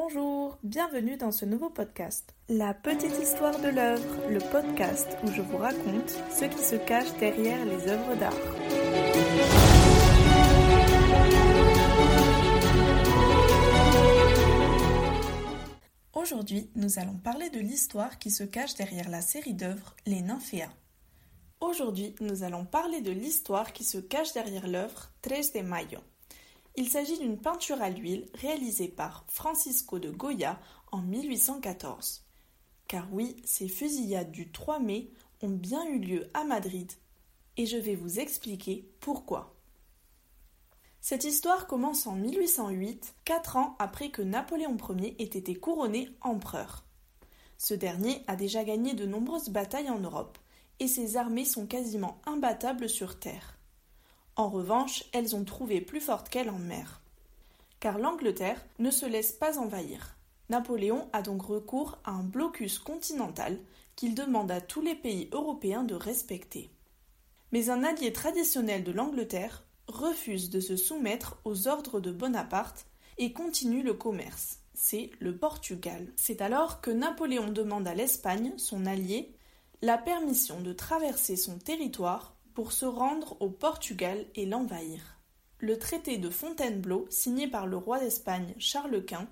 Bonjour, bienvenue dans ce nouveau podcast. La petite histoire de l'œuvre, le podcast où je vous raconte ce qui se cache derrière les œuvres d'art. Aujourd'hui, nous allons parler de l'histoire qui se cache derrière la série d'œuvres Les Nymphéas. Aujourd'hui, nous allons parler de l'histoire qui se cache derrière l'œuvre Tres de Mayo. Il s'agit d'une peinture à l'huile réalisée par Francisco de Goya en 1814. Car oui, ces fusillades du 3 mai ont bien eu lieu à Madrid, et je vais vous expliquer pourquoi. Cette histoire commence en 1808, quatre ans après que Napoléon Ier ait été couronné empereur. Ce dernier a déjà gagné de nombreuses batailles en Europe, et ses armées sont quasiment imbattables sur terre. En revanche, elles ont trouvé plus forte qu'elle en mer. Car l'Angleterre ne se laisse pas envahir. Napoléon a donc recours à un blocus continental qu'il demande à tous les pays européens de respecter. Mais un allié traditionnel de l'Angleterre refuse de se soumettre aux ordres de Bonaparte et continue le commerce. C'est le Portugal. C'est alors que Napoléon demande à l'Espagne, son allié, la permission de traverser son territoire pour se rendre au Portugal et l'envahir. Le traité de Fontainebleau, signé par le roi d'Espagne Charles Quint,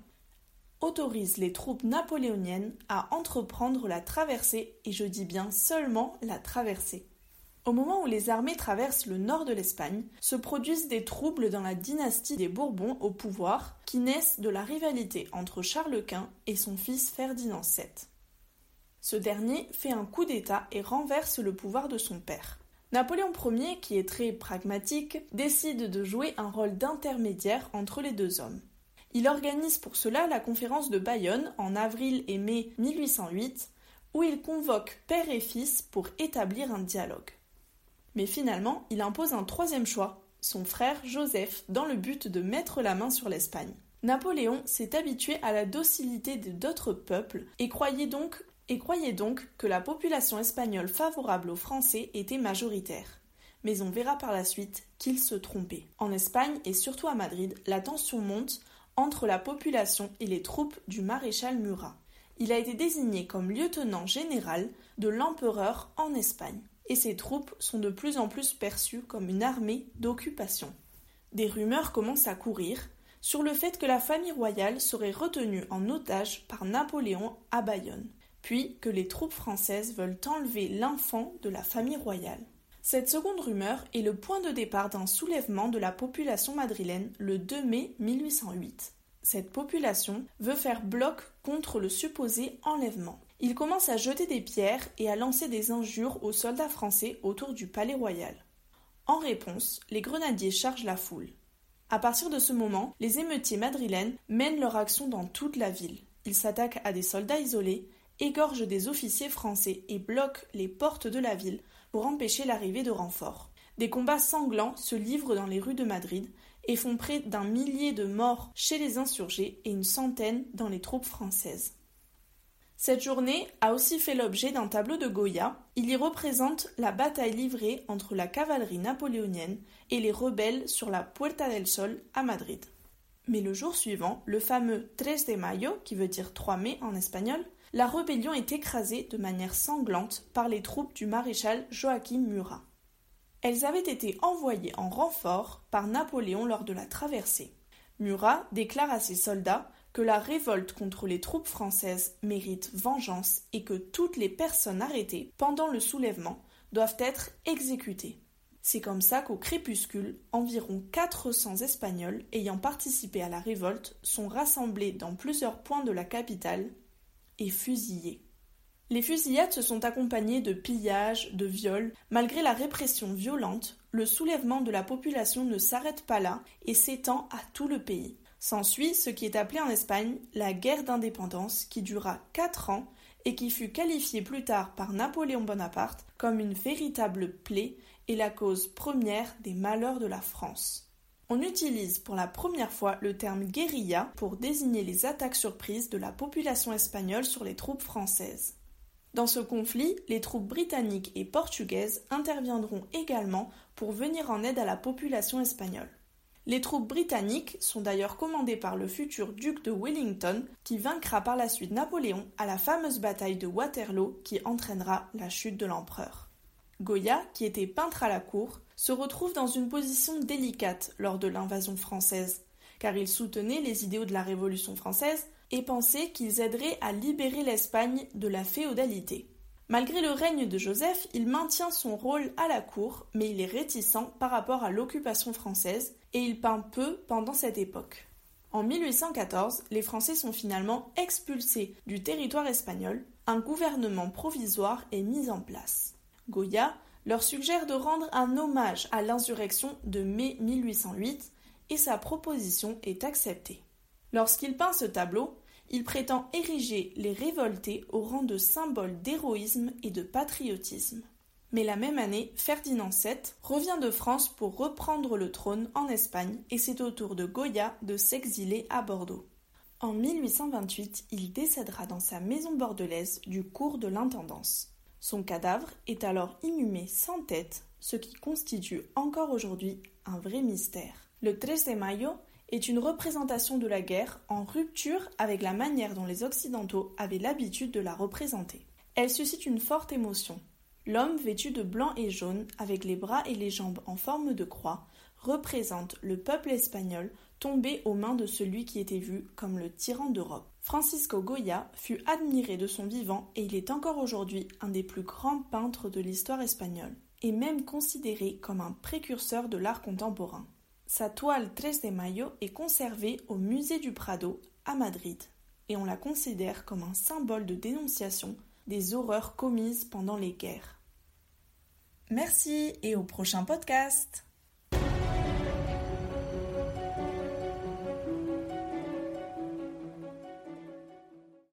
autorise les troupes napoléoniennes à entreprendre la traversée, et je dis bien seulement la traversée. Au moment où les armées traversent le nord de l'Espagne, se produisent des troubles dans la dynastie des Bourbons au pouvoir qui naissent de la rivalité entre Charles Quint et son fils Ferdinand VII. Ce dernier fait un coup d'État et renverse le pouvoir de son père. Napoléon Ier, qui est très pragmatique, décide de jouer un rôle d'intermédiaire entre les deux hommes. Il organise pour cela la conférence de Bayonne en avril et mai 1808, où il convoque père et fils pour établir un dialogue. Mais finalement, il impose un troisième choix, son frère Joseph, dans le but de mettre la main sur l'Espagne. Napoléon s'est habitué à la docilité d'autres peuples et croyait donc et croyait donc que la population espagnole favorable aux Français était majoritaire. Mais on verra par la suite qu'il se trompait. En Espagne et surtout à Madrid, la tension monte entre la population et les troupes du maréchal Murat. Il a été désigné comme lieutenant général de l'empereur en Espagne, et ses troupes sont de plus en plus perçues comme une armée d'occupation. Des rumeurs commencent à courir sur le fait que la famille royale serait retenue en otage par Napoléon à Bayonne puis que les troupes françaises veulent enlever l'enfant de la famille royale. Cette seconde rumeur est le point de départ d'un soulèvement de la population madrilène le 2 mai 1808. Cette population veut faire bloc contre le supposé enlèvement. Il commence à jeter des pierres et à lancer des injures aux soldats français autour du palais royal. En réponse, les grenadiers chargent la foule. À partir de ce moment, les émeutiers madrilènes mènent leur action dans toute la ville. Ils s'attaquent à des soldats isolés, égorge des officiers français et bloque les portes de la ville pour empêcher l'arrivée de renforts. Des combats sanglants se livrent dans les rues de Madrid et font près d'un millier de morts chez les insurgés et une centaine dans les troupes françaises. Cette journée a aussi fait l'objet d'un tableau de Goya. Il y représente la bataille livrée entre la cavalerie napoléonienne et les rebelles sur la Puerta del Sol à Madrid. Mais le jour suivant, le fameux Tres de Mayo, qui veut dire 3 mai en espagnol, la rébellion est écrasée de manière sanglante par les troupes du maréchal Joachim Murat. Elles avaient été envoyées en renfort par Napoléon lors de la traversée. Murat déclare à ses soldats que la révolte contre les troupes françaises mérite vengeance et que toutes les personnes arrêtées pendant le soulèvement doivent être exécutées. C'est comme ça qu'au crépuscule, environ 400 Espagnols ayant participé à la révolte sont rassemblés dans plusieurs points de la capitale et fusillés. Les fusillades se sont accompagnées de pillages, de viols. Malgré la répression violente, le soulèvement de la population ne s'arrête pas là et s'étend à tout le pays. S'ensuit ce qui est appelé en Espagne la guerre d'indépendance qui dura quatre ans et qui fut qualifiée plus tard par Napoléon Bonaparte comme une véritable plaie et la cause première des malheurs de la France. On utilise pour la première fois le terme guérilla pour désigner les attaques surprises de la population espagnole sur les troupes françaises. Dans ce conflit, les troupes britanniques et portugaises interviendront également pour venir en aide à la population espagnole. Les troupes britanniques sont d'ailleurs commandées par le futur duc de Wellington qui vaincra par la suite Napoléon à la fameuse bataille de Waterloo qui entraînera la chute de l'empereur. Goya, qui était peintre à la cour, se retrouve dans une position délicate lors de l'invasion française, car il soutenait les idéaux de la Révolution française et pensait qu'ils aideraient à libérer l'Espagne de la féodalité. Malgré le règne de Joseph, il maintient son rôle à la cour, mais il est réticent par rapport à l'occupation française et il peint peu pendant cette époque. En 1814, les Français sont finalement expulsés du territoire espagnol, un gouvernement provisoire est mis en place. Goya leur suggère de rendre un hommage à l'insurrection de mai 1808 et sa proposition est acceptée. Lorsqu'il peint ce tableau, il prétend ériger les révoltés au rang de symbole d'héroïsme et de patriotisme. Mais la même année, Ferdinand VII revient de France pour reprendre le trône en Espagne et c'est au tour de Goya de s'exiler à Bordeaux. En 1828, il décédera dans sa maison bordelaise du cours de l'intendance. Son cadavre est alors inhumé sans tête, ce qui constitue encore aujourd'hui un vrai mystère. Le 13 de Mayo est une représentation de la guerre en rupture avec la manière dont les Occidentaux avaient l'habitude de la représenter. Elle suscite une forte émotion. L'homme vêtu de blanc et jaune, avec les bras et les jambes en forme de croix, représente le peuple espagnol tombé aux mains de celui qui était vu comme le tyran d'Europe. Francisco Goya fut admiré de son vivant et il est encore aujourd'hui un des plus grands peintres de l'histoire espagnole, et même considéré comme un précurseur de l'art contemporain. Sa toile 13 de Mayo est conservée au musée du Prado à Madrid et on la considère comme un symbole de dénonciation des horreurs commises pendant les guerres. Merci et au prochain podcast